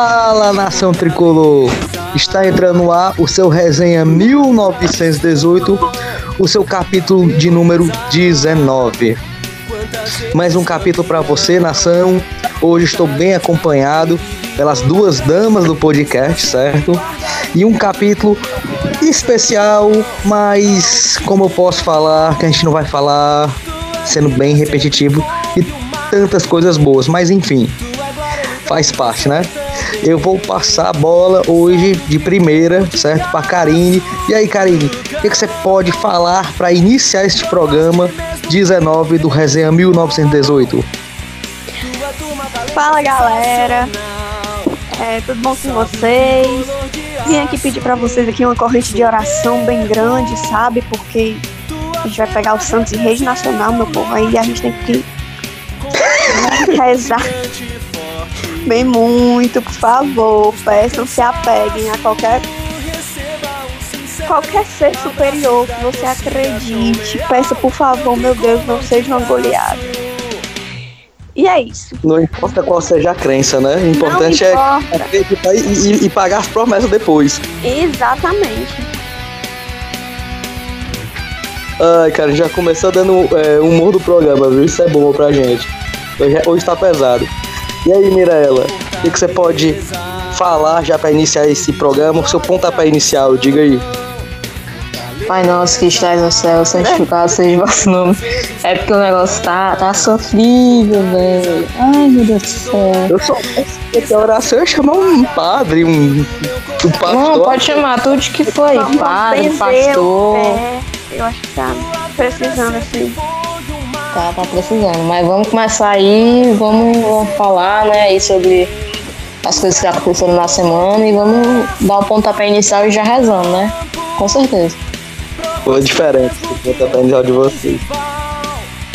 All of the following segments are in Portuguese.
Fala nação tricolor! Está entrando no ar o seu resenha 1918, o seu capítulo de número 19. Mais um capítulo para você, nação. Hoje estou bem acompanhado pelas duas damas do podcast, certo? E um capítulo especial, mas como eu posso falar, que a gente não vai falar sendo bem repetitivo e tantas coisas boas, mas enfim, faz parte, né? Eu vou passar a bola hoje de primeira, certo? Para Karine. E aí, Karine, o que, que você pode falar para iniciar este programa 19 do Resenha 1918? Fala, galera. É, tudo bom com vocês? Vim aqui pedir para vocês aqui uma corrente de oração bem grande, sabe? Porque a gente vai pegar o Santos e Rede Nacional, meu povo. Aí a gente tem que rezar bem muito, por favor. Peçam, se apeguem a qualquer qualquer ser superior que você acredite. Peça, por favor, meu Deus, não seja uma goleada. E é isso. Não importa qual seja a crença, né? O importante é acreditar e, e, e pagar as promessas depois. Exatamente. Ai, cara, já começou dando é, humor do programa, viu? Isso é bom pra gente. Hoje, é, hoje tá pesado. E aí, Mirella, o que, que você pode falar já para iniciar esse programa? O seu pontapé inicial, diga aí. Pai nosso que estás no céu, santificado seja o vosso nome. É porque o negócio tá, tá sofrível, velho. Ai, meu Deus do céu. Eu só a oração é chamar um padre, um, um pastor. Não, pode chamar tudo que foi. Vamos padre, pastor. pé. Eu acho que tá precisando assim. Tá, tá precisando. Mas vamos começar aí, vamos, vamos falar, né, aí sobre as coisas que aconteceram na semana e vamos dar o pontapé inicial e já rezando, né? Com certeza. Foi diferente do pontapé inicial de vocês.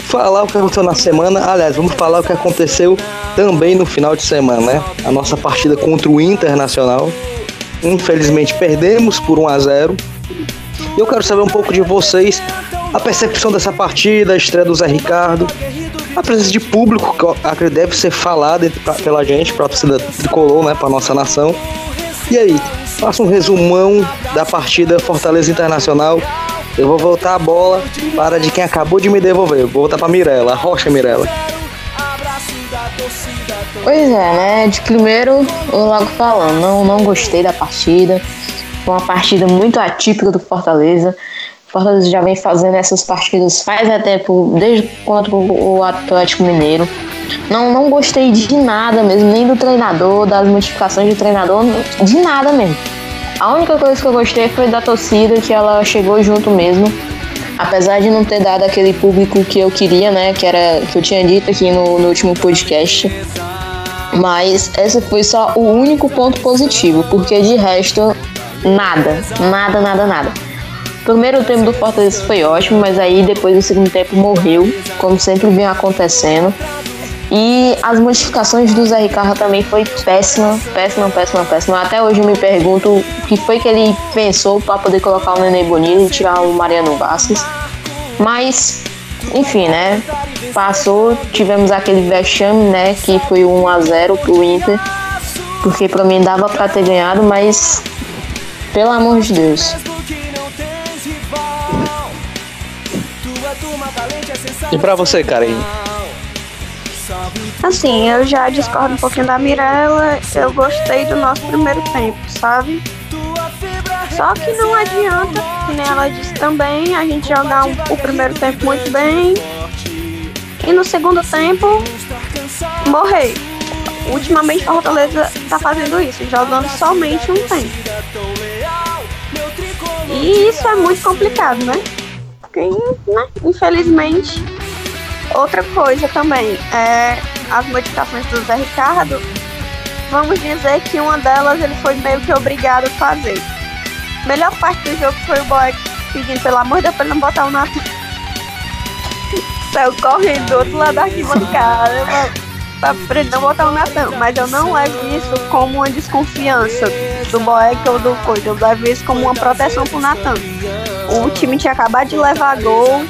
Falar o que aconteceu na semana, aliás, vamos falar o que aconteceu também no final de semana, né? A nossa partida contra o Internacional. Infelizmente perdemos por 1 a 0 E eu quero saber um pouco de vocês, a percepção dessa partida, a estreia do Zé Ricardo, a presença de público que deve ser falada pela gente, pra torcida tricolor, né, pra nossa nação. E aí, faça um resumão da partida Fortaleza Internacional. Eu vou voltar a bola para de quem acabou de me devolver. Vou voltar pra Mirella, a Rocha Mirella. Pois é, né? De primeiro, eu logo falando, não, não gostei da partida. Foi uma partida muito atípica do Fortaleza. Fortaleza já vem fazendo essas partidas faz até tempo, desde contra o Atlético Mineiro. Não, não gostei de nada mesmo, nem do treinador, das modificações do treinador, de nada mesmo. A única coisa que eu gostei foi da torcida, que ela chegou junto mesmo. Apesar de não ter dado aquele público que eu queria, né? Que era que eu tinha dito aqui no, no último podcast. Mas esse foi só o único ponto positivo, porque de resto, nada, nada, nada, nada. O primeiro tempo do Fortaleza foi ótimo, mas aí depois o segundo tempo morreu, como sempre vem acontecendo. E as modificações do Zé Ricardo também foi péssima, péssima, péssima, péssima. Até hoje eu me pergunto o que foi que ele pensou para poder colocar o Nenê Bonito e tirar o Mariano Vasquez. Mas, enfim, né? Passou, tivemos aquele vexame, né? Que foi 1 a 0 pro Inter. Porque pra mim dava pra ter ganhado, mas pelo amor de Deus. E pra você, Karen? Assim, eu já discordo um pouquinho da Mirella. Eu gostei do nosso primeiro tempo, sabe? Só que não adianta, nem ela disse também, a gente jogar o primeiro tempo muito bem e no segundo tempo morrer. Ultimamente Fortaleza tá fazendo isso, jogando somente um tempo. E isso é muito complicado, né? Né, infelizmente, outra coisa também é as modificações do Zé Ricardo. Vamos dizer que uma delas ele foi meio que obrigado a fazer. Melhor parte do jogo foi o boy pedindo, pelo amor de Deus, pra ele não botar o Natan. Saiu correndo do outro lado da arquibancada pra, pra ele não botar o Natan. Mas eu não levo isso como uma desconfiança do Boeck ou do coisa. Eu levo isso como uma proteção pro Natan. O time tinha acabado de levar gol.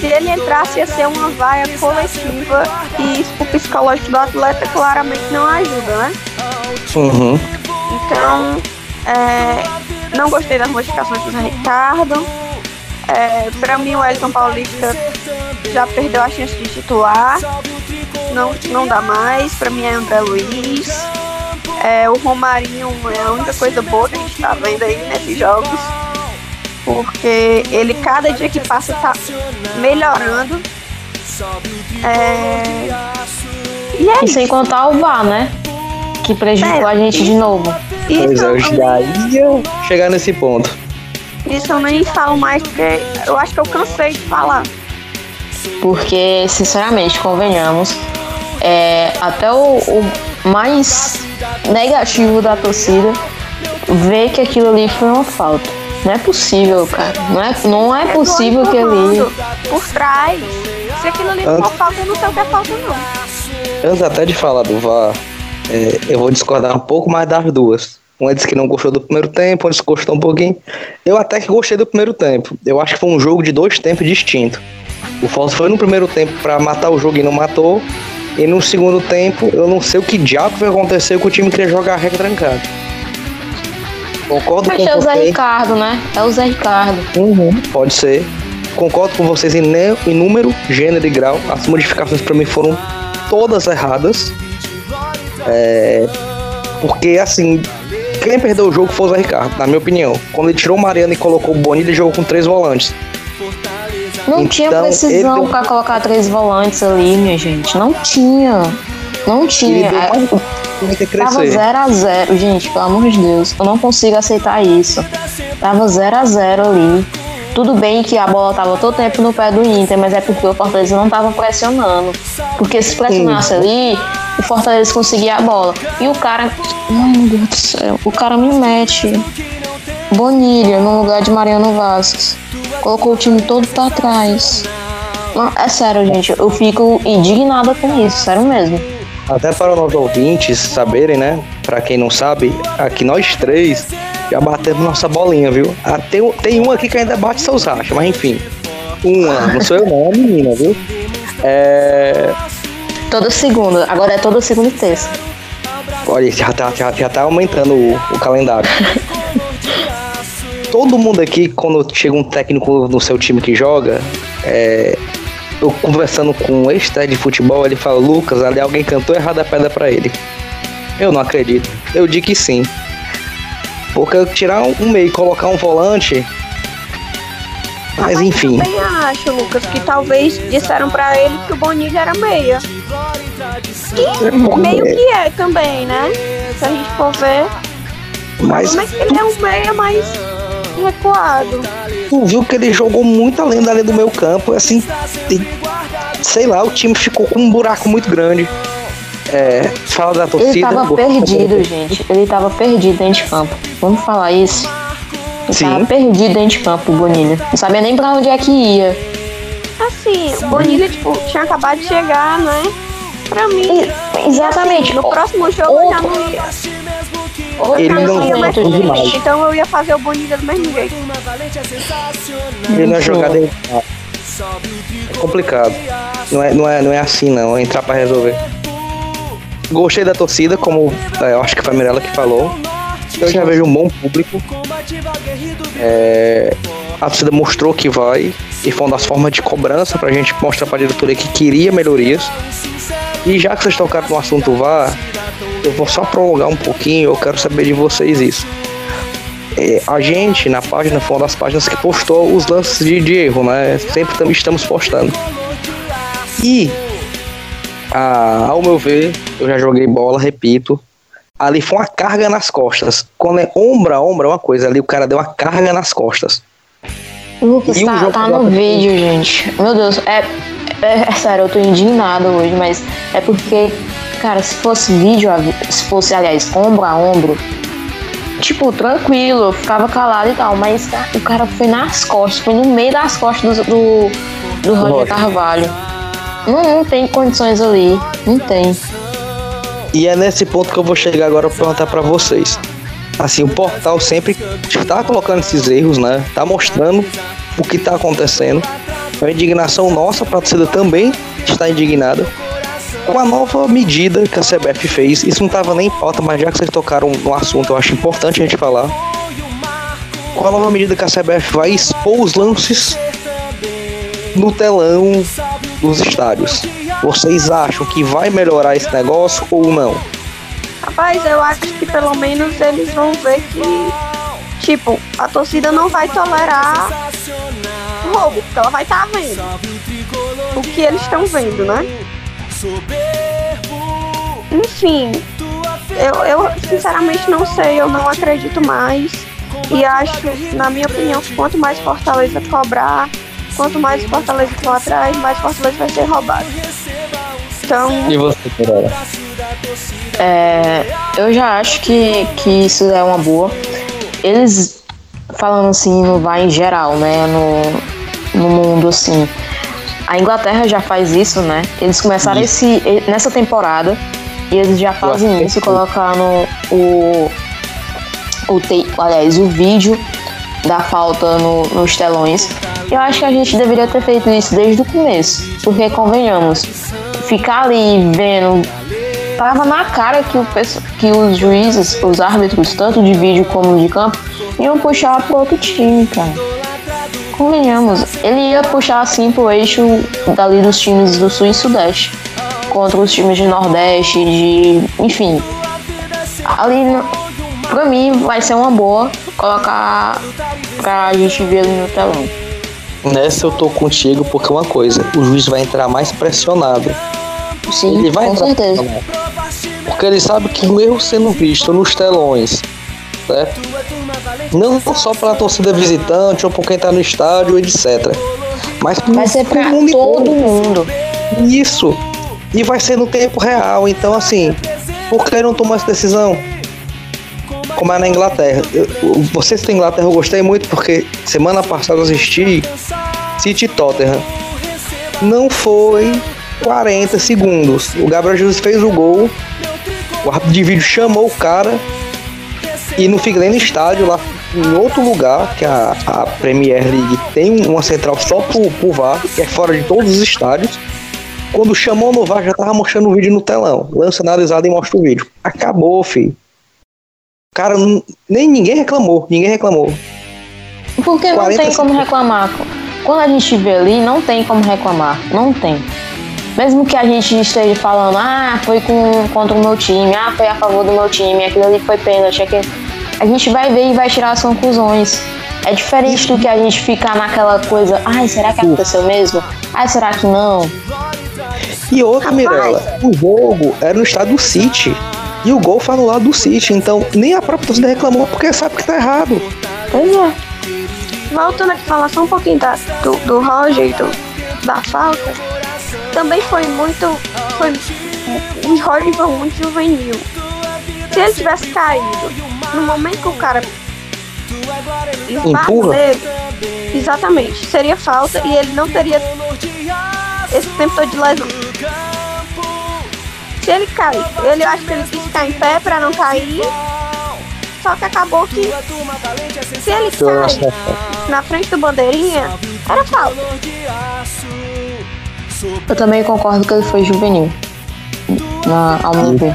Se ele entrasse, ia ser uma vaia coletiva. E isso pro psicológico do atleta claramente não ajuda, né? Uhum. Então, é, não gostei das modificações do Zé Ricardo. É, pra mim, o Elton Paulista já perdeu a chance de titular. Não, não dá mais. Pra mim é André Luiz. É, o Romarinho é a única coisa boa que a gente tá vendo aí nesses jogos. Porque ele, cada dia que passa, tá melhorando. É... E, é e sem contar o VAR, né? Que prejudicou é, a gente de novo. Pois é, eu já ia chegar nesse ponto. Isso eu nem falo mais porque eu acho que eu cansei de falar. Porque, sinceramente, convenhamos, é, até o, o mais negativo da torcida vê que aquilo ali foi uma falta. Não é possível, cara. Não é, não é possível que ali. Por trás. Se aquilo ali for falta, eu não sei o que é falta, não. Antes até de falar do VAR, é, eu vou discordar um pouco mais das duas. Um disse que não gostou do primeiro tempo, outro gostou um pouquinho. Eu até que gostei do primeiro tempo. Eu acho que foi um jogo de dois tempos distintos. O Falso foi no primeiro tempo para matar o jogo e não matou. E no segundo tempo, eu não sei o que diabo vai acontecer que o time queria jogar a regra trancada. Concordo Acho com é o Zé Ricardo, né? É o Zé Ricardo. Uhum, pode ser. Concordo com vocês em, em número, gênero e grau. As modificações para mim foram todas erradas. É, porque assim, quem perdeu o jogo foi o Zé Ricardo, na minha opinião. Quando ele tirou o Mariano e colocou o Boni, ele jogou com três volantes. Não então, tinha precisão ele... para colocar três volantes ali, minha gente. Não tinha. Não tinha. É, tava 0 a 0 gente, pelo amor de Deus. Eu não consigo aceitar isso. Tava 0 a 0 ali. Tudo bem que a bola tava todo tempo no pé do Inter, mas é porque o Fortaleza não tava pressionando. Porque se pressionasse ali, o Fortaleza conseguia a bola. E o cara. Ai meu Deus do céu. O cara me mete. Bonilha no lugar de Mariano Vasquez. Colocou o time todo pra trás. Não, é sério, gente. Eu fico indignada com isso, sério mesmo. Até para os nossos ouvintes saberem, né? Para quem não sabe, aqui nós três já batemos nossa bolinha, viu? Ah, tem, tem um aqui que ainda bate seus rachas, mas enfim. Uma, não sou eu não, é a menina, viu? É. Todo segundo, agora é todo segundo e terça. Olha, já tá, já, já tá aumentando o, o calendário. Todo mundo aqui, quando chega um técnico no seu time que joga, é, eu conversando com um ex de futebol, ele fala, Lucas, ali alguém cantou errado a pedra para ele. Eu não acredito. Eu digo que sim. Porque tirar um meio e colocar um volante. Mas enfim. Eu também acho, Lucas, que talvez disseram para ele que o Bonilha era meia. Que é meio que é também, né? Se a gente for ver. Mas, mas ele é um meia mais recuado. Tu viu que ele jogou muito além da linha do meu campo, assim, sei lá, o time ficou com um buraco muito grande. É, fala da torcida. Ele tava perdido, gente. Ele tava perdido dentro de campo. Vamos falar isso. Ele Sim. tava perdido dentro de campo, o Bonilha. Não sabia nem pra onde é que ia. Assim, o Bonilha, tipo, tinha acabado de chegar, né? Pra mim. Exatamente. Assim, no próximo jogo eu já não ia. Ele não ia mais demais. Então eu ia fazer o Bonilha do mesmo jeito. Ele não é jogada É complicado. Não é, não, é, não é assim não, é entrar pra resolver. Gostei da torcida, como é, eu acho que foi a Mirella que falou. Eu já vejo um bom público. É, a torcida mostrou que vai e foi uma das formas de cobrança pra gente mostrar pra diretoria que queria melhorias. E já que vocês tocaram no assunto VAR, eu vou só prolongar um pouquinho, eu quero saber de vocês isso. É, a gente, na página, foi uma das páginas que postou os lances de, de erro, né? Sempre também estamos postando. E ah, ao meu ver, eu já joguei bola, repito. Ali foi uma carga nas costas. Quando é ombro a ombro é uma coisa, ali o cara deu uma carga nas costas. Lucas, tá, tá no vídeo, gente. Meu Deus, é, é, é, sério, eu tô indignado hoje, mas é porque, cara, se fosse vídeo, se fosse, aliás, ombro a ombro, tipo, tranquilo, eu ficava calado e tal, mas o cara foi nas costas, foi no meio das costas do, do, do Roger Carvalho. Não, não tem condições ali. Não tem. E é nesse ponto que eu vou chegar agora para perguntar para vocês. Assim, o portal sempre está colocando esses erros, né? Tá mostrando o que está acontecendo. A indignação nossa, a torcida também está indignada. Com a nova medida que a CBF fez, isso não estava nem em pauta, mas já que vocês tocaram no assunto, eu acho importante a gente falar. Com a nova medida que a CBF vai expor os lances no telão dos estádios. Vocês acham que vai melhorar esse negócio ou não? Rapaz, eu acho que pelo menos eles vão ver que, tipo, a torcida não vai tolerar roubo, porque ela vai estar tá vendo o que eles estão vendo, né? Enfim, eu, eu sinceramente não sei, eu não acredito mais. E acho, na minha opinião, que quanto mais Fortaleza cobrar, quanto mais Fortaleza for atrás, mais Fortaleza vai ser roubado. Então. E você, Pereira? É, eu já acho que, que isso é uma boa. Eles, falando assim, não vai em geral, né? No, no mundo assim. A Inglaterra já faz isso, né? Eles começaram esse, nessa temporada e eles já fazem isso, colocando o, o te, aliás, o vídeo da falta no, nos telões. Eu acho que a gente deveria ter feito isso desde o começo, porque convenhamos, ficar ali vendo tava na cara que, o, que os juízes, os árbitros, tanto de vídeo como de campo, iam puxar pro outro time, cara. Convenhamos, ele ia puxar assim pro eixo dali dos times do Sul e Sudeste, contra os times de Nordeste, de. enfim. Ali, pra mim, vai ser uma boa colocar pra gente ver ali no telão. Nessa eu tô contigo porque uma coisa, o juiz vai entrar mais pressionado. Sim, ele vai com entrar certeza. Porque ele sabe que o erro sendo visto nos telões, certo? Não só para a torcida visitante ou por quem tá no estádio, etc. Mas vai ser para todo mundo. Isso. E vai ser no tempo real. Então, assim, por que não tomar essa decisão? como é na Inglaterra. Vocês da Inglaterra eu gostei muito porque semana passada eu assisti City Tottenham. Não foi 40 segundos. O Gabriel Jesus fez o gol. O árbitro de vídeo chamou o cara e não fica nem no estádio, lá em outro lugar, que a, a Premier League tem uma central só pro, pro VAR, que é fora de todos os estádios. Quando chamou no VAR, já tava mostrando o vídeo no telão. Lança analisado e mostra o vídeo. Acabou, filho. Cara, nem ninguém reclamou, ninguém reclamou. Porque não tem como reclamar. Quando a gente vê ali, não tem como reclamar. Não tem. Mesmo que a gente esteja falando, ah, foi com, contra o meu time, ah, foi a favor do meu time, aquilo ali foi pênalti, aquilo... a gente vai ver e vai tirar as conclusões. É diferente do que a gente ficar naquela coisa, ai, será que aconteceu mesmo? Ai, será que não? E outra, Mirella, o jogo era no estado do City. E o gol foi no lado do City. Então nem a própria torcida reclamou porque sabe que tá errado. Pois é. Voltando aqui falar só um pouquinho da, do, do Roger e do, da falta. Também foi muito. Foi, o Roger foi muito juvenil. Se ele tivesse caído no momento que o cara empurra exatamente, seria falta e ele não teria esse tempo todo de lesão. Se ele cai, ele acho que ele quis ficar em pé para não cair. Só que acabou que se ele cai na frente do bandeirinha, era falta. Eu também concordo que ele foi juvenil. Na, ao meu ver.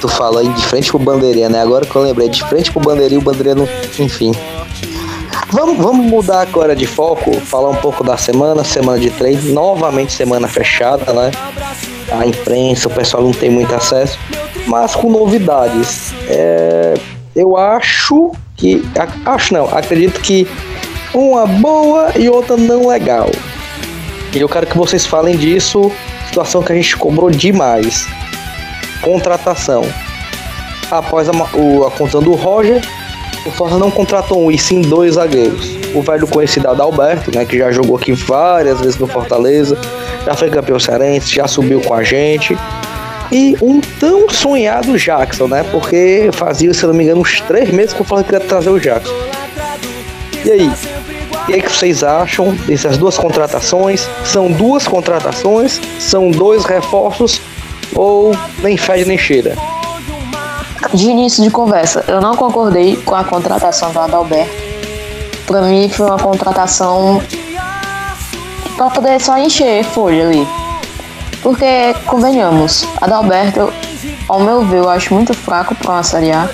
Tu fala aí de frente pro bandeirinha, né? Agora que eu lembrei, de frente pro bandeirinha, o bandeirinha não. Enfim. Vamos, vamos mudar agora de foco, falar um pouco da semana, semana de treino, novamente semana fechada, né? A imprensa, o pessoal não tem muito acesso, mas com novidades. É, eu acho que. Acho não, acredito que uma boa e outra não legal. E eu quero que vocês falem disso, situação que a gente cobrou demais. Contratação. Após a, o, a conta do Roger, o Forza não contratou um, e sim dois zagueiros. O velho conhecido Adalberto, né, que já jogou aqui várias vezes no Fortaleza, já foi campeão cearense, já subiu com a gente. E um tão sonhado Jackson, né? Porque fazia, se não me engano, uns três meses que o Fortaleza queria trazer o Jackson. E aí? Que, é que vocês acham dessas duas contratações? São duas contratações? São dois reforços? Ou nem fede nem cheira? de início de conversa, eu não concordei com a contratação do Adalberto. Para mim foi uma contratação para poder só encher folha ali. Porque, convenhamos, Adalberto, ao meu ver, eu acho muito fraco para uma Série A.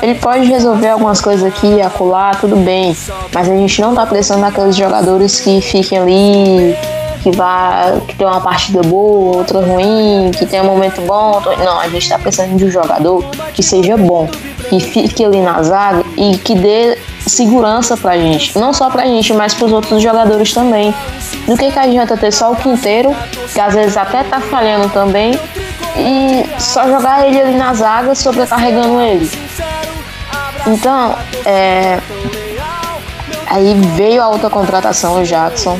Ele pode resolver algumas coisas aqui, acolá, tudo bem. Mas a gente não tá precisando daqueles jogadores que fiquem ali, que vá, que tem uma partida boa, outra ruim, que tem um momento bom. Não, a gente tá precisando de um jogador que seja bom, que fique ali na zaga e que dê segurança pra gente. Não só pra gente, mas pros outros jogadores também. Do que, que adianta ter só o quinteiro, que às vezes até tá falhando também, e só jogar ele ali na zaga sobrecarregando ele. Então, é, aí veio a outra contratação, o Jackson.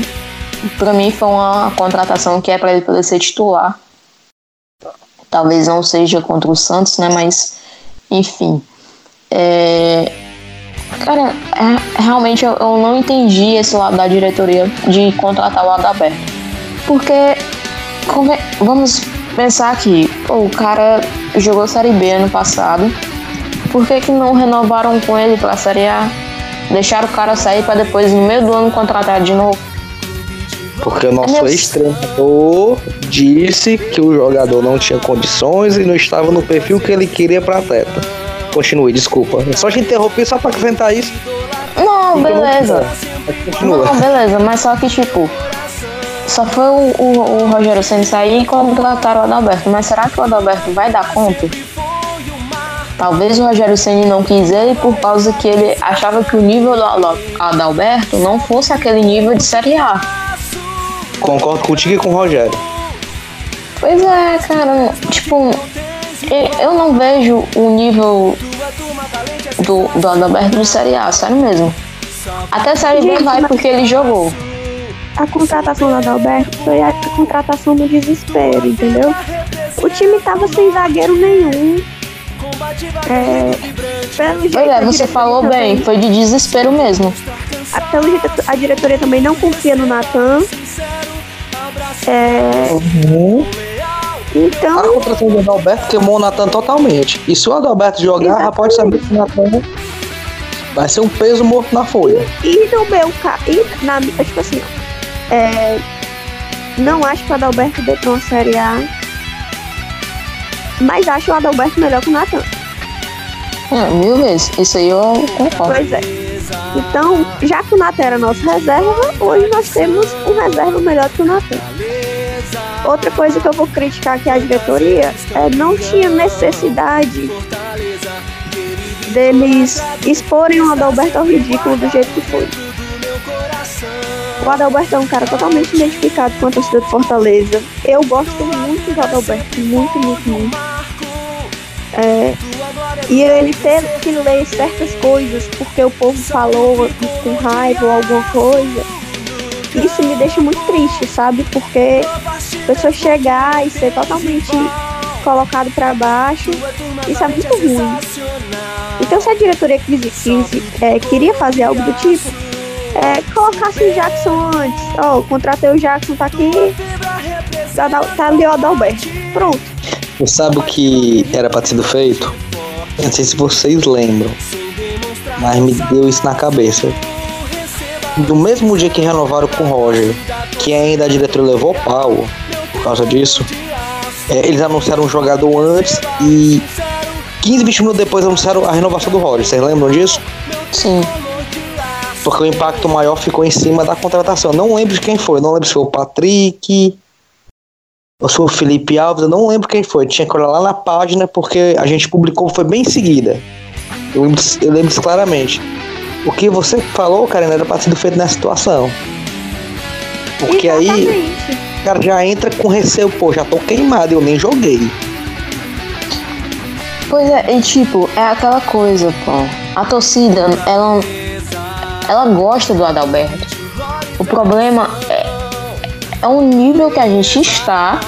Para mim foi uma contratação que é para ele poder ser titular. Talvez não seja contra o Santos, né? Mas, enfim. É, cara, é, realmente eu, eu, não entendi esse lado da diretoria de contratar o Adalberto. Porque, vamos pensar aqui, pô, o cara jogou Série B ano passado por que, que não renovaram com ele para a Série A? Deixaram o cara sair para depois, no meio do ano, contratar de novo? Porque o nosso é ex-treinador disse que o jogador não tinha condições e não estava no perfil que ele queria para atleta. Continue, desculpa. É só te interromper só para acrescentar isso. Não, beleza. Continua. Não, beleza, mas só que tipo, só foi o, o, o Rogério Senna sair e contrataram o Adalberto. Mas será que o Adalberto vai dar conta? Talvez o Rogério Ceni não quis ele por causa que ele achava que o nível do Adalberto não fosse aquele nível de Série A. Concordo contigo e com o Rogério. Pois é, cara, tipo, eu não vejo o nível do, do Adalberto de Série A, sério mesmo. Até Série B vai porque ele jogou. A contratação do Adalberto foi a contratação do desespero, entendeu? O time tava sem zagueiro nenhum é, pelo jeito, é, você falou bem, foi de desespero mesmo. A, pelo jeito, a diretoria também não confia no Natan. É, uhum. Então. A contratação do Adalberto queimou o Natan totalmente. E se o Adalberto jogar, já pode saber que o Natan vai ser um peso morto na folha. E no meu caso, na, tipo assim, é, não acho que o Adalberto dê uma Série A mas acho o Adalberto melhor que o Natan. É, mil vezes. Isso aí eu concordo. Pois é. Então, já que o Natan era nosso reserva, hoje nós temos um reserva melhor que o Natan. Outra coisa que eu vou criticar aqui a diretoria é não tinha necessidade deles exporem o Adalberto ao ridículo do jeito que foi. O Adalberto é um cara totalmente identificado com a torcida de Fortaleza. Eu gosto muito do Adalberto, muito, muito, muito. É, e ele ter que ler certas coisas porque o povo falou com raiva ou alguma coisa, isso me deixa muito triste, sabe? Porque a pessoa chegar e ser totalmente colocado para baixo, isso é muito ruim. Então, se a diretoria quis, quis, é, queria fazer algo do tipo, é, colocasse o Jackson antes. Ó, oh, contratei o Jackson, tá aqui. Tá, tá ali o Adalberto. Pronto. Você sabe o que era pra ter sido feito? Não sei se vocês lembram, mas me deu isso na cabeça. Do mesmo dia que renovaram com o Roger, que ainda a diretora levou pau por causa disso, é, eles anunciaram um jogador antes e 15, 20 minutos depois anunciaram a renovação do Roger. Vocês lembram disso? Sim porque o impacto maior ficou em cima da contratação. Não lembro de quem foi, não lembro se foi o Patrick ou se foi o Felipe Alves, eu não lembro quem foi. Tinha que olhar lá na página porque a gente publicou, foi bem em seguida. Eu lembro, eu lembro claramente. O que você falou, cara, não era pra ser feito nessa situação. Porque Exatamente. aí o cara já entra com receio, pô, já tô queimado, eu nem joguei. Pois é, e tipo, é aquela coisa, pô. A torcida, ela ela gosta do Adalberto. O problema é, é o nível que a gente está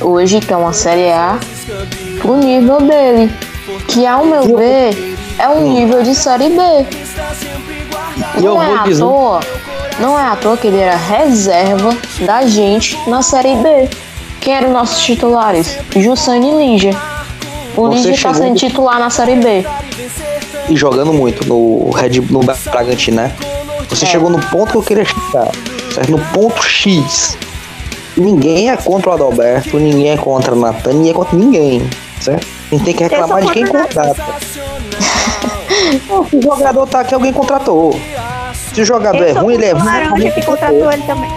hoje, que é uma Série A, pro nível dele. Que ao meu ver é um nível de Série B. Não é à toa, não é à toa que ele era reserva da gente na Série B. Quem eram nossos titulares? Jussane e Lígia. O Lígia está sendo titular na Série B e jogando muito no Red no Bragantino, né? Você é. chegou no ponto que eu queria chegar, certo? No ponto X. ninguém é contra o Adalberto, ninguém é contra o Natan, ninguém é contra ninguém, certo? A gente tem que reclamar de quem contrata. Se o jogador tá aqui, alguém contratou. Se o jogador é ruim, ele é ruim. Laranja que contratou ele também.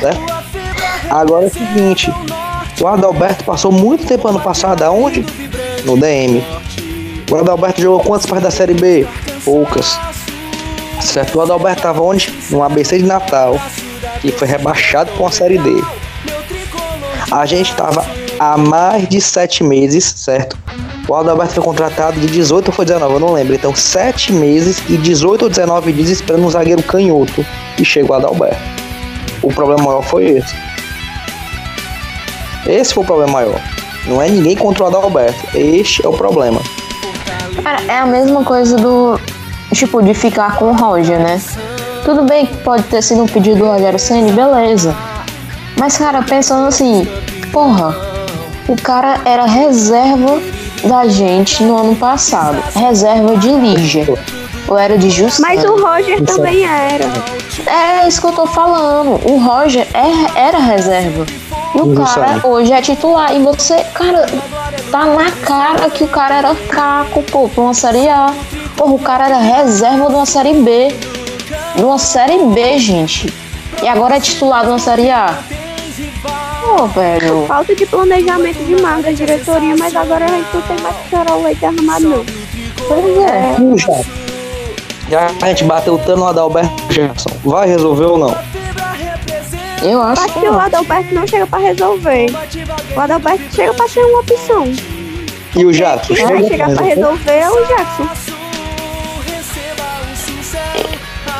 Certo? Agora é o seguinte, o Adalberto passou muito tempo ano passado aonde? No DM. O Adalberto jogou quantas partes da Série B? Poucas. Certo? O Adalberto tava onde? No ABC de Natal, que foi rebaixado com a Série D. A gente tava há mais de sete meses, certo? O Adalberto foi contratado de 18 ou foi 19, eu não lembro. Então, 7 meses e 18 ou 19 dias esperando um zagueiro canhoto. E chegou o Adalberto. O problema maior foi esse. Esse foi o problema maior. Não é ninguém contra o Adalberto. Este é o problema. Cara, é a mesma coisa do. Tipo, de ficar com o Roger, né? Tudo bem que pode ter sido um pedido do Rogério Senna, beleza. Mas, cara, pensando assim, porra, o cara era reserva da gente no ano passado. Reserva de Lígia. Ou era de Justo? Mas o Roger também era. É isso que eu tô falando. O Roger é, era reserva. E o cara hoje é titular. E você, cara, tá na cara que o cara era caco, pô, pra uma série A. Porra, o cara era reserva de uma série B. De uma série B, gente. E agora é titular de uma série A. Pô, velho. Falta de planejamento demais da diretoria, mas agora a gente não tem mais que chorar o leite arrumado, não. Pois é. Já. Já a gente bateu o no Adalberto Jefferson. Vai resolver ou não? Eu acho Acho que o Adalberto não chega pra resolver. O Adalberto chega pra ser uma opção. E o Jackson? Quem vai chegar pra resolver é o Jackson.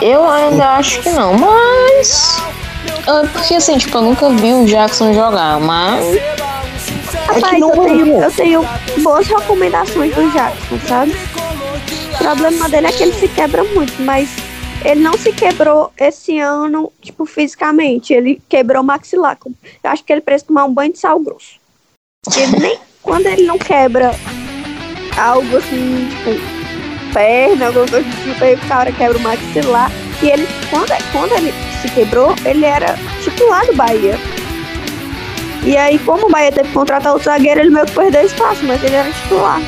Eu ainda acho que não, mas. ah, Porque assim, tipo, eu nunca vi o Jackson jogar, mas. Rapaz, eu tenho, eu tenho boas recomendações do Jackson, sabe? O problema dele é que ele se quebra muito, mas ele não se quebrou esse ano, tipo, fisicamente. Ele quebrou o maxilar. Eu acho que ele precisa tomar um banho de sal grosso. Ele nem quando ele não quebra algo assim, tipo, perna, alguma coisa do tipo, aí o cara quebra o maxilar. E ele, quando, quando ele se quebrou, ele era titular do Bahia. E aí, como o Bahia teve que contratar outro zagueiro, ele meio que perdeu espaço, mas ele era titular.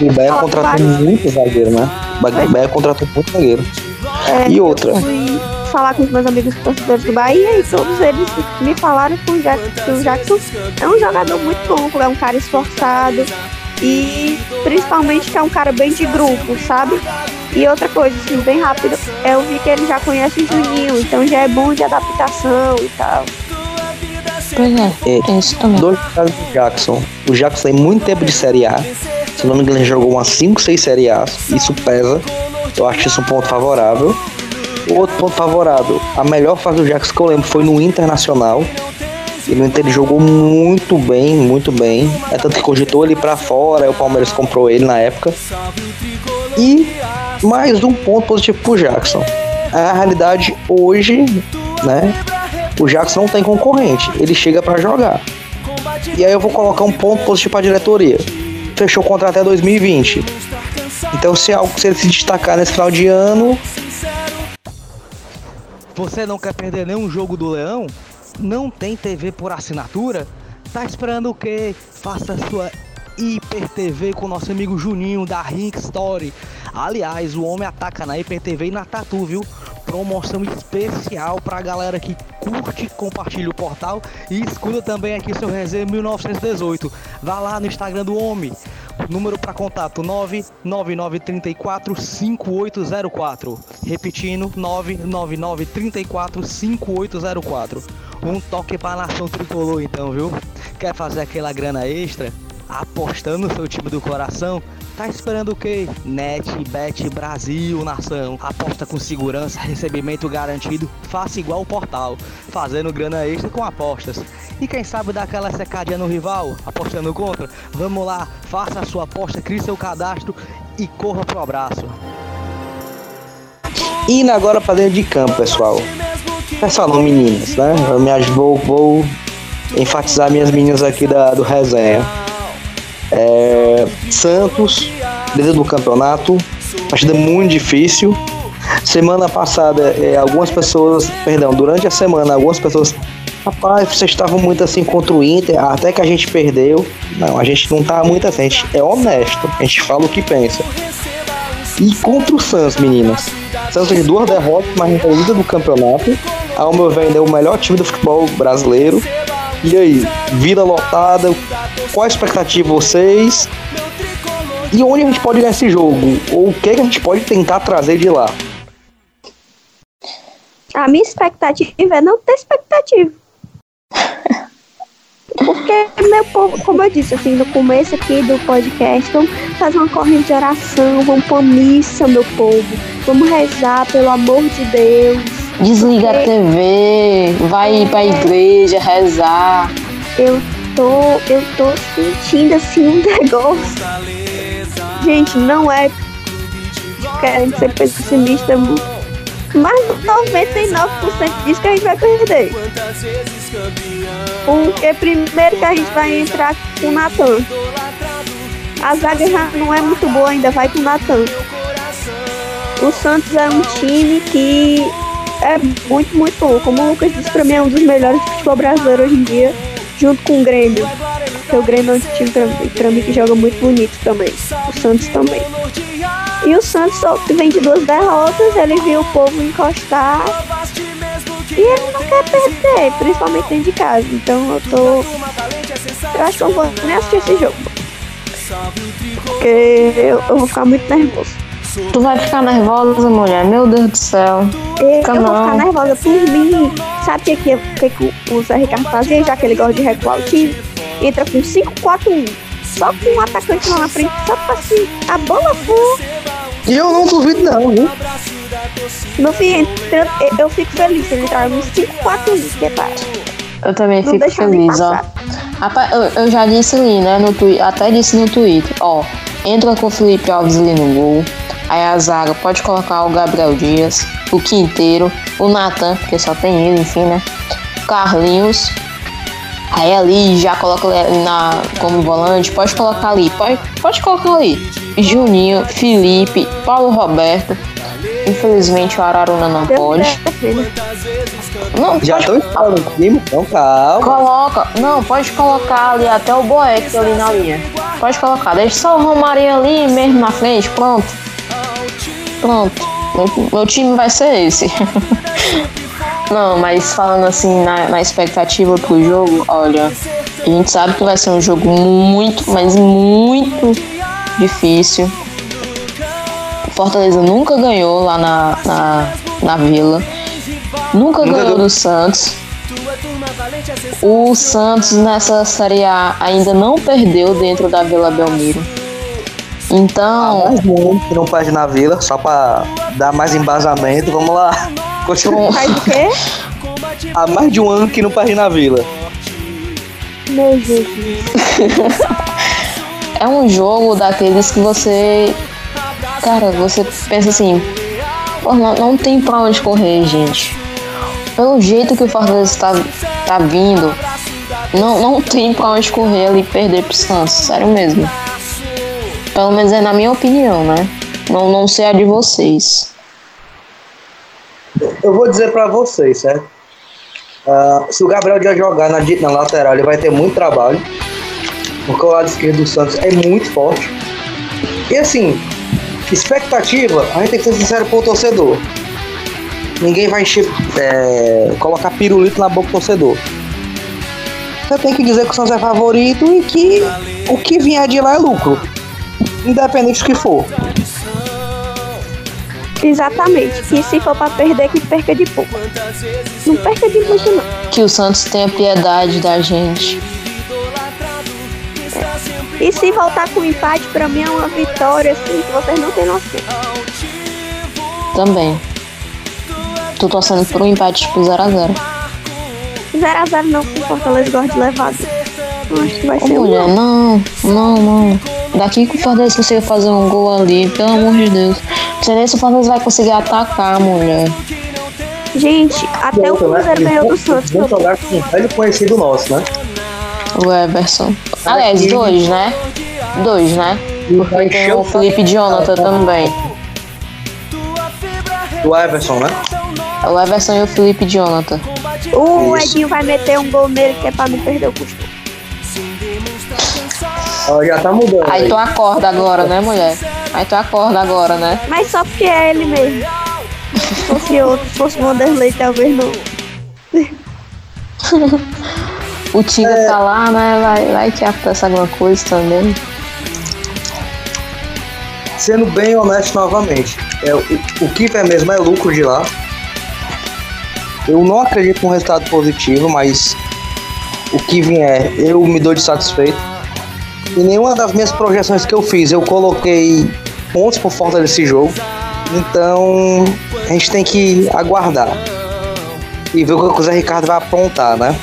O Bahia contratou muito zagueiro, né? O Bahia- o Bahia contratou muito zagueiro. É, E outra? Eu fui falar com os meus amigos torcedores do Bahia e todos eles me falaram que o Jackson, que o Jackson é um jogador muito bom, é um cara esforçado e principalmente que é um cara bem de grupo, sabe? E outra coisa, assim, bem rápido, eu vi que ele já conhece o Juninho, então já é bom de adaptação e tal. Pois é, tem isso também. Dois casos do Jackson. O Jackson tem muito tempo de Série A. Se não me engano, ele jogou umas 5, 6 Série A. Isso pesa. Eu acho isso um ponto favorável. Outro ponto favorável, a melhor fase do Jackson que eu lembro foi no Internacional. E no Inter ele jogou muito bem, muito bem. É tanto que cogitou ele pra fora, o Palmeiras comprou ele na época. E mais um ponto positivo pro Jackson. A realidade hoje, né? O Jackson não tem concorrente, ele chega pra jogar. E aí eu vou colocar um ponto positivo pra diretoria. Fechou o contrato até 2020. Então se, algo, se ele se destacar nesse final de ano, Você não quer perder nenhum jogo do Leão? Não tem TV por assinatura? Tá esperando o quê? Faça sua Hiper TV com nosso amigo Juninho da Rink Story. Aliás, o homem ataca na Hiper TV e na Tatu, viu? Promoção especial pra galera que curte, compartilha o portal e escuta também aqui seu resenha 1918. Vá lá no Instagram do homem. Número para contato 99934 5804. Repetindo 99934 5804. Um toque para a nação tricolor então, viu? Quer fazer aquela grana extra? Apostando no seu time do coração? Tá esperando o quê? NetBet Brasil, nação. Aposta com segurança, recebimento garantido. Faça igual o portal, fazendo grana extra com apostas. E quem sabe dar aquela secadinha no rival, apostando contra? Vamos lá, faça a sua aposta, crie seu cadastro e corra pro abraço. indo agora pra dentro de campo, pessoal. Pessoal, não meninas, né? Eu me vou, vou enfatizar minhas meninas aqui da, do resenha. É, Santos, líder do campeonato, partida muito difícil. Semana passada, é, algumas pessoas, perdão, durante a semana, algumas pessoas Rapaz, vocês estavam muito assim contra o Inter, até que a gente perdeu. Não, a gente não tá muito assim, a gente é honesto, a gente fala o que pensa. E contra o Santos, meninas. Santos tem duas derrotas, mas é líder do campeonato. Ao meu ver, ainda é o melhor time do futebol brasileiro. E aí, vida lotada, qual a expectativa de vocês? E onde a gente pode ir nesse jogo? Ou o que, que a gente pode tentar trazer de lá? A minha expectativa é não ter expectativa. Porque, meu povo, como eu disse assim, no começo aqui do podcast, vamos fazer uma corrente de oração, vamos pra missa, meu povo. Vamos rezar, pelo amor de Deus. Desliga a TV, vai pra igreja rezar. Eu tô, eu tô sentindo assim um negócio. Gente, não é querendo ser pessimista, mas 99% diz que a gente vai perder. Porque primeiro que a gente vai entrar com o Natan. A zaga já não é muito boa ainda, vai com o Natan. O Santos é um time que é muito, muito bom. Como o Lucas disse pra mim, é um dos melhores do futebol brasileiro hoje em dia, junto com o Grêmio. Porque o Grêmio é um time pra, pra mim que joga muito bonito também. O Santos também. E o Santos vem de duas derrotas, ele viu o povo encostar. E ele não quer perder, principalmente dentro de casa. Então eu tô. Eu acho que eu vou nem assistir esse jogo. Porque eu, eu vou ficar muito nervoso. Tu vai ficar nervosa, mulher? Meu Deus do céu. Eu, eu vou ficar nervosa por mim. Sabe o que, que, que, o Zé Ricardo fazia, já que ele gosta de recuar o time? Entra com 5-4-1. Só com um atacante lá na frente, só pra assim, a bola for. E eu não duvido não, viu? No fim, eu fico feliz se ele entrar nos 5-4-1, que é para. Eu também não fico feliz, ó. Eu já disse ali, né, no Twitter, até disse no Twitter, ó, entra com o Felipe Alves ali no gol, aí a zaga pode colocar o Gabriel Dias, o Quinteiro, o Natan, porque só tem ele, enfim, né, Carlinhos, aí ali já coloca na, como volante, pode colocar ali, pode, pode colocar ali, Juninho, Felipe, Paulo Roberto, Infelizmente o Araruna não pode. Não, Já estão falando time, então calma. Coloca, não, pode colocar ali até o Boeck ali na linha. Pode colocar, deixa só o Romarinho ali mesmo na frente, pronto. Pronto, meu, meu time vai ser esse. não, mas falando assim na, na expectativa pro jogo, olha, a gente sabe que vai ser um jogo muito, mas muito difícil. Fortaleza nunca ganhou lá na, na, na Vila. Nunca, nunca ganhou do Santos. O Santos nessa Série A ainda não perdeu dentro da Vila Belmiro. Então. Ah, mais um que não perde na Vila, só pra dar mais embasamento. Vamos lá. Continua. Faz o quê? Há mais de um ano que não perde na Vila. Meu Jesus. é um jogo daqueles que você Cara, você pensa assim, pô, não, não tem pra onde correr, gente. Pelo jeito que o Fortaleza está tá vindo, não, não tem pra onde correr ali e perder pro Santos, sério mesmo. Pelo menos é na minha opinião, né? Não, não sei a de vocês. Eu vou dizer pra vocês, certo? Uh, se o Gabriel já jogar na, na lateral, ele vai ter muito trabalho. Porque o lado esquerdo do Santos é muito forte. E assim, Expectativa, a gente tem que ser sincero com o torcedor. Ninguém vai encher, é, colocar pirulito na boca do torcedor. Você tem que dizer que o Santos é favorito e que o que vier de lá é lucro. Independente do que for. Exatamente. Que se for para perder, que perca de pouco. Não perca de muito, não. Que o Santos tenha piedade da gente. E se voltar com empate, pra mim é uma vitória, assim, que vocês não têm noção. Também. Tô torcendo por um empate tipo 0x0. 0x0 não, porque o Fortaleza gosta de levado. Acho que vai Ô, ser mulher, um... não, não, não. Daqui que o Fortaleza conseguir fazer um gol ali, pelo amor de Deus. Não sei nem se o Fortaleza vai conseguir atacar, mulher. Gente, até o Cruzeiro ganhou do Santos. Vamos jogar com um velho conhecido nosso, né? O Everson. Aliás, dois, né? Dois, né? Porque tem o Felipe Jonathan também. O Everson, né? O Everson e o Felipe Jonathan. O Edinho vai meter um gol nele que é pra não perder o costume. Ó, já tá mudando. Aí tu acorda agora, né, mulher? Aí tu acorda agora, né? Mas só porque é ele mesmo. Se fosse outro, se fosse o Wanderlei, talvez não. O Tiga tá lá, né? Vai, vai que acontece alguma coisa também. Sendo bem honesto novamente, é, o, o que é mesmo é lucro de lá. Eu não acredito num resultado positivo, mas o que vier, eu me dou de satisfeito. E nenhuma das minhas projeções que eu fiz, eu coloquei pontos por falta desse jogo. Então, a gente tem que aguardar e ver o que o Zé Ricardo vai aprontar, né?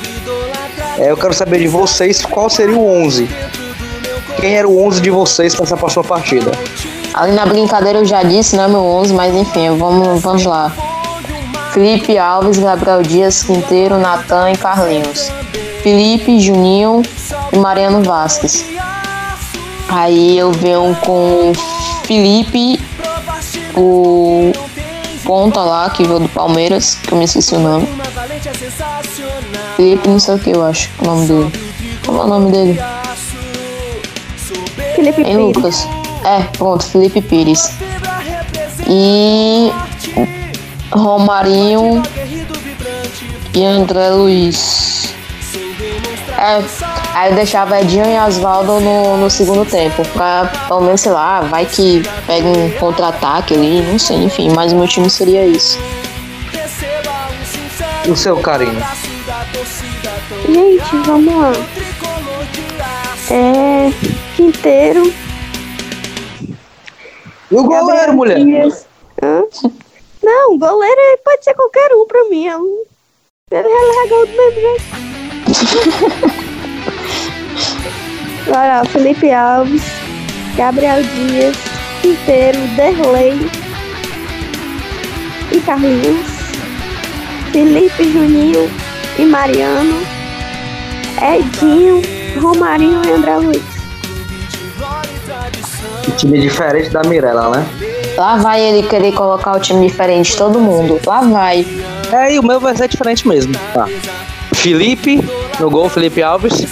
É, eu quero saber de vocês qual seria o 11. Quem era o 11 de vocês para essa próxima partida? Ali na brincadeira eu já disse, né, meu 11, mas enfim, vamos, vamos lá. Felipe Alves, Gabriel Dias, Quinteiro, Natan e Carlinhos. Felipe, Juninho e Mariano Vasquez. Aí eu venho com Felipe, o ponta lá que veio do Palmeiras, que eu me esqueci o nome. Felipe não sei o que eu acho o nome dele. Como é o nome dele? Felipe Pires. Lucas? É, pronto, Felipe Pires. E Romarinho e André Luiz. É, aí eu deixava Edinho e Osvaldo no, no segundo tempo. Pra pelo menos, sei lá, vai que pega um contra-ataque ali, não sei, enfim, mas o meu time seria isso. O seu carinho. Gente, vamos lá. É. Quinteiro. E o goleiro, Gabriel mulher? Dias. Hã? Não, goleiro ele pode ser qualquer um pra mim. é um- Ele é gol do mesmo jeito. Vai lá, Felipe Alves, Gabriel Dias, Quinteiro, Derlei e Carlinhos, Felipe Juninho e Mariano, Edinho, Romarinho e André Luiz. Um time diferente da Mirella, né? Lá vai ele querer colocar o time diferente de todo mundo. Lá vai. É, e o meu vai ser diferente mesmo. Tá. Felipe, no gol, Felipe Alves.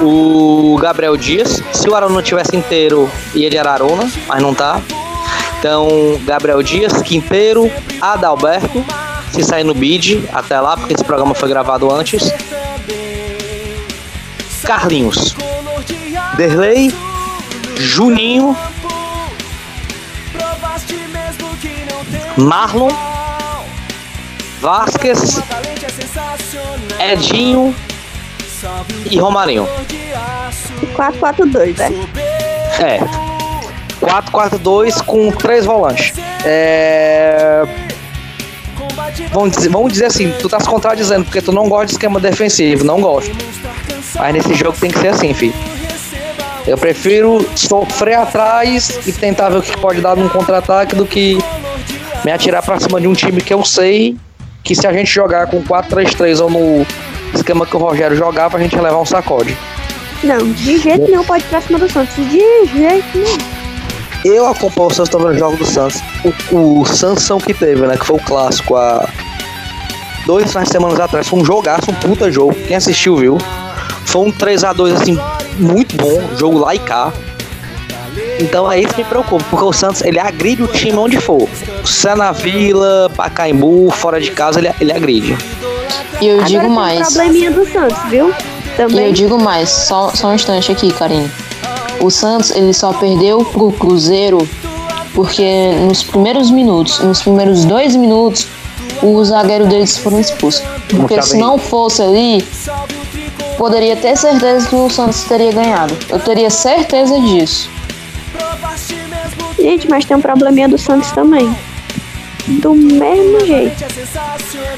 O Gabriel Dias. Se o Arona tivesse inteiro, e ele era Arona, mas não tá. Então, Gabriel Dias, Quinteiro, Adalberto. Se sair no bid até lá, porque esse programa foi gravado antes. Carlinhos. Derlei. Juninho. Marlon. Vasquez, Edinho e Romarinho. 4-4-2, né? É. 4-4-2 com três volantes. É. Vamos dizer, vamos dizer assim, tu tá se contradizendo porque tu não gosta de esquema defensivo, não gosto. Mas nesse jogo tem que ser assim, filho. Eu prefiro sofrer atrás e tentar ver o que pode dar num contra-ataque do que me atirar pra cima de um time que eu sei que se a gente jogar com 4-3-3 ou no esquema que o Rogério jogava, a gente ia levar um sacode. Não, de jeito nenhum pode ir pra cima do Santos. De jeito nenhum. Eu acompanho o Santos tô vendo o jogo do Santos. O, o Sansão que teve, né? Que foi o clássico há dois finais de semanas atrás. Foi um jogaço, um puta jogo. Quem assistiu viu. Foi um 3x2 assim, muito bom. Jogo lá e cá. Então é isso que me preocupa, porque o Santos ele agride o time onde for. Se é na Vila, Pacaembu, fora de casa, ele, ele agride. E eu Agora digo tem um mais. probleminha do Santos, viu? E Também. eu digo mais, só, só um instante aqui, Karine. O Santos, ele só perdeu pro Cruzeiro porque nos primeiros minutos, nos primeiros dois minutos, o zagueiro deles foram expulsos. Porque se não fosse ali, poderia ter certeza que o Santos teria ganhado. Eu teria certeza disso. Gente, mas tem um probleminha do Santos também. Do mesmo jeito.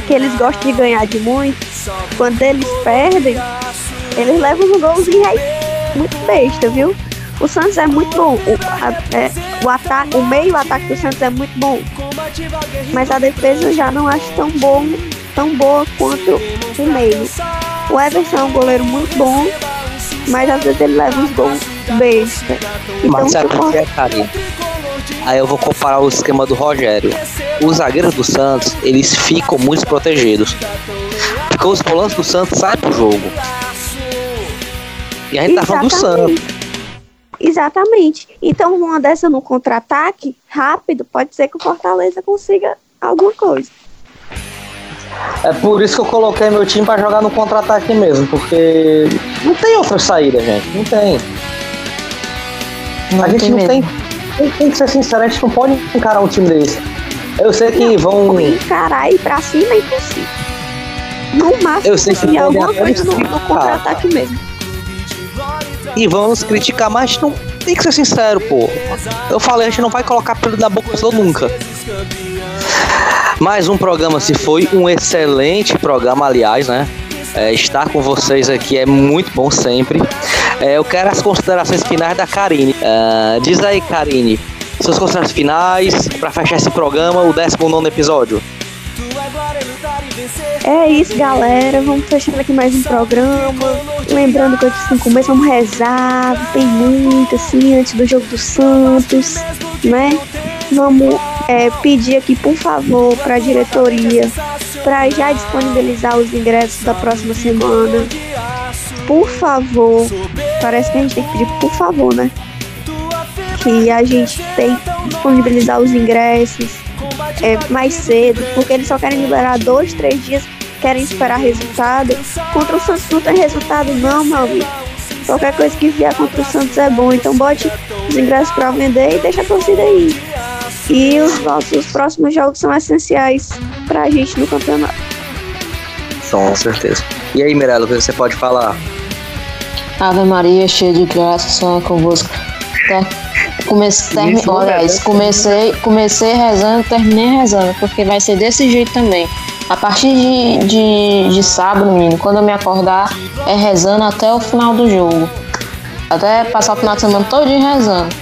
Que eles gostam de ganhar de muito. Quando eles perdem, eles levam um golzinho aí. Muito besta, viu? O Santos é muito bom. O, a- é, o, ataque, o meio ataque do Santos é muito bom. Mas a defesa eu já não acho tão bom, tão boa quanto o meio. O Everson é um goleiro muito bom, mas às vezes ele leva uns gols besta. Então, Mas é, Carinho? Aí eu vou comparar o esquema do Rogério. Os zagueiros do Santos, eles ficam muito protegidos. Porque os volantes do Santos saem pro jogo. E a gente tá falando do Santos. Exatamente. Então, uma dessa no contra-ataque, rápido, pode ser que o Fortaleza consiga alguma coisa. É por isso que eu coloquei meu time para jogar no contra-ataque mesmo, porque não tem outra saída, gente. Não tem. Não a gente tem não mesmo. tem, tem. que ser sincero, a gente não pode encarar um time desse. Eu sei que não, vão. Encarar e ir pra cima é impossível. No máximo, eu sei que alguma coisa no, no contra-ataque mesmo. E vamos criticar, mas não tem que ser sincero, pô. Eu falei, a gente não vai colocar pelo na boca do nunca. Mais um programa se foi, um excelente programa, aliás, né? É, estar com vocês aqui é muito bom sempre. É, eu quero as considerações finais da Karine. É, diz aí, Karine, suas considerações finais para fechar esse programa, o 19 episódio. É isso, galera. Vamos fechando aqui mais um programa. Lembrando que eu disse no começo, vamos rezar. Tem muito, assim, antes do jogo do Santos, né? Vamos é, pedir aqui, por favor, para a diretoria para já disponibilizar os ingressos da próxima semana. Por favor, parece que a gente tem que pedir por favor, né? Que a gente tem que disponibilizar os ingressos é, mais cedo, porque eles só querem liberar dois, três dias, querem esperar resultado. Contra o Santos não tem resultado, não, meu amigo. Qualquer coisa que vier contra o Santos é bom, então bote os ingressos para vender e deixa a torcida aí. E os nossos próximos jogos são essenciais pra gente no campeonato. Com certeza. E aí, Mirella, o que você pode falar? Ave Maria, cheia de graça, só convosco. Tá. Comecei, termi... Olha, isso, comecei, comecei rezando, terminei rezando, porque vai ser desse jeito também. A partir de, de, de sábado, menino, quando eu me acordar, é rezando até o final do jogo. Até passar o final de semana todo rezando.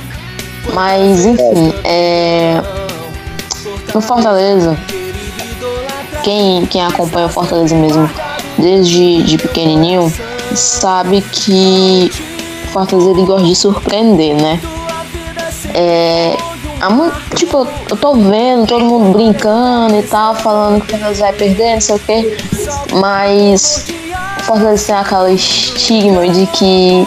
Mas, enfim, é... no Fortaleza, quem, quem acompanha o Fortaleza mesmo desde de pequenininho sabe que o Fortaleza ele gosta de surpreender, né? É, tipo, eu tô vendo todo mundo brincando e tal, falando que o Fortaleza vai perder, não sei o quê, mas o Fortaleza tem aquela estigma de que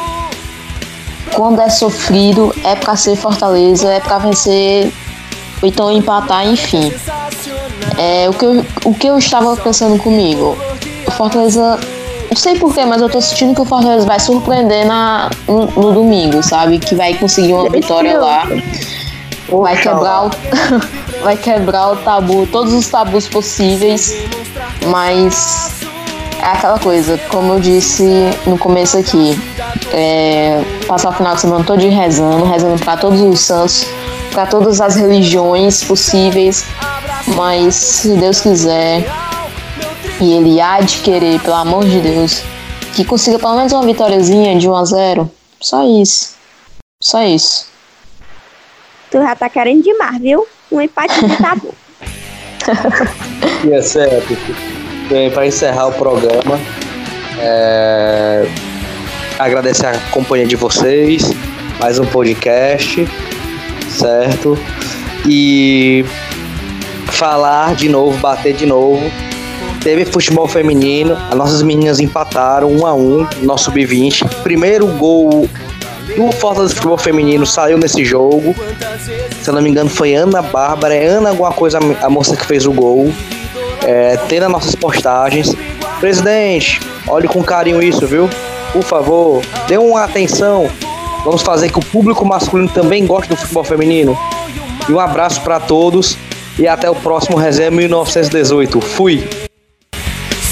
quando é sofrido, é pra ser Fortaleza, é pra vencer, ou então empatar, enfim. É, o, que eu, o que eu estava pensando comigo, o Fortaleza, não sei porquê, mas eu tô sentindo que o Fortaleza vai surpreender na, no, no domingo, sabe? Que vai conseguir uma vitória lá. Vai quebrar o, vai quebrar o tabu, todos os tabus possíveis, mas é aquela coisa, como eu disse no começo aqui, é, passar o final de semana todo rezando, rezando para todos os santos, para todas as religiões possíveis, mas se Deus quiser, e Ele há de querer, pelo amor de Deus, que consiga pelo menos uma vitóriazinha de 1 a 0 Só isso. Só isso. Tu já tá querendo demais, viu? Um empate tá bom. e é certo. Bem, para encerrar o programa, é... agradecer a companhia de vocês, mais um podcast, certo? E falar de novo, bater de novo. Teve futebol feminino, as nossas meninas empataram um a um, nosso sub-20. Primeiro gol do Fortaleza Futebol Feminino saiu nesse jogo. Se eu não me engano, foi Ana Bárbara. É Ana alguma coisa, a moça que fez o gol é, ter nas nossas postagens. Presidente, olhe com carinho isso, viu? Por favor, dê uma atenção. Vamos fazer que o público masculino também goste do futebol feminino. E um abraço para todos e até o próximo Resenha 1918. Fui!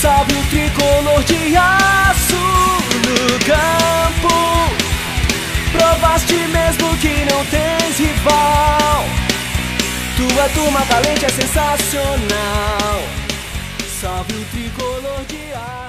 Salve o tricolor de aço no campo. Provaste mesmo que não tens rival. Tua turma valente é sensacional. Salve o tricolor de aço.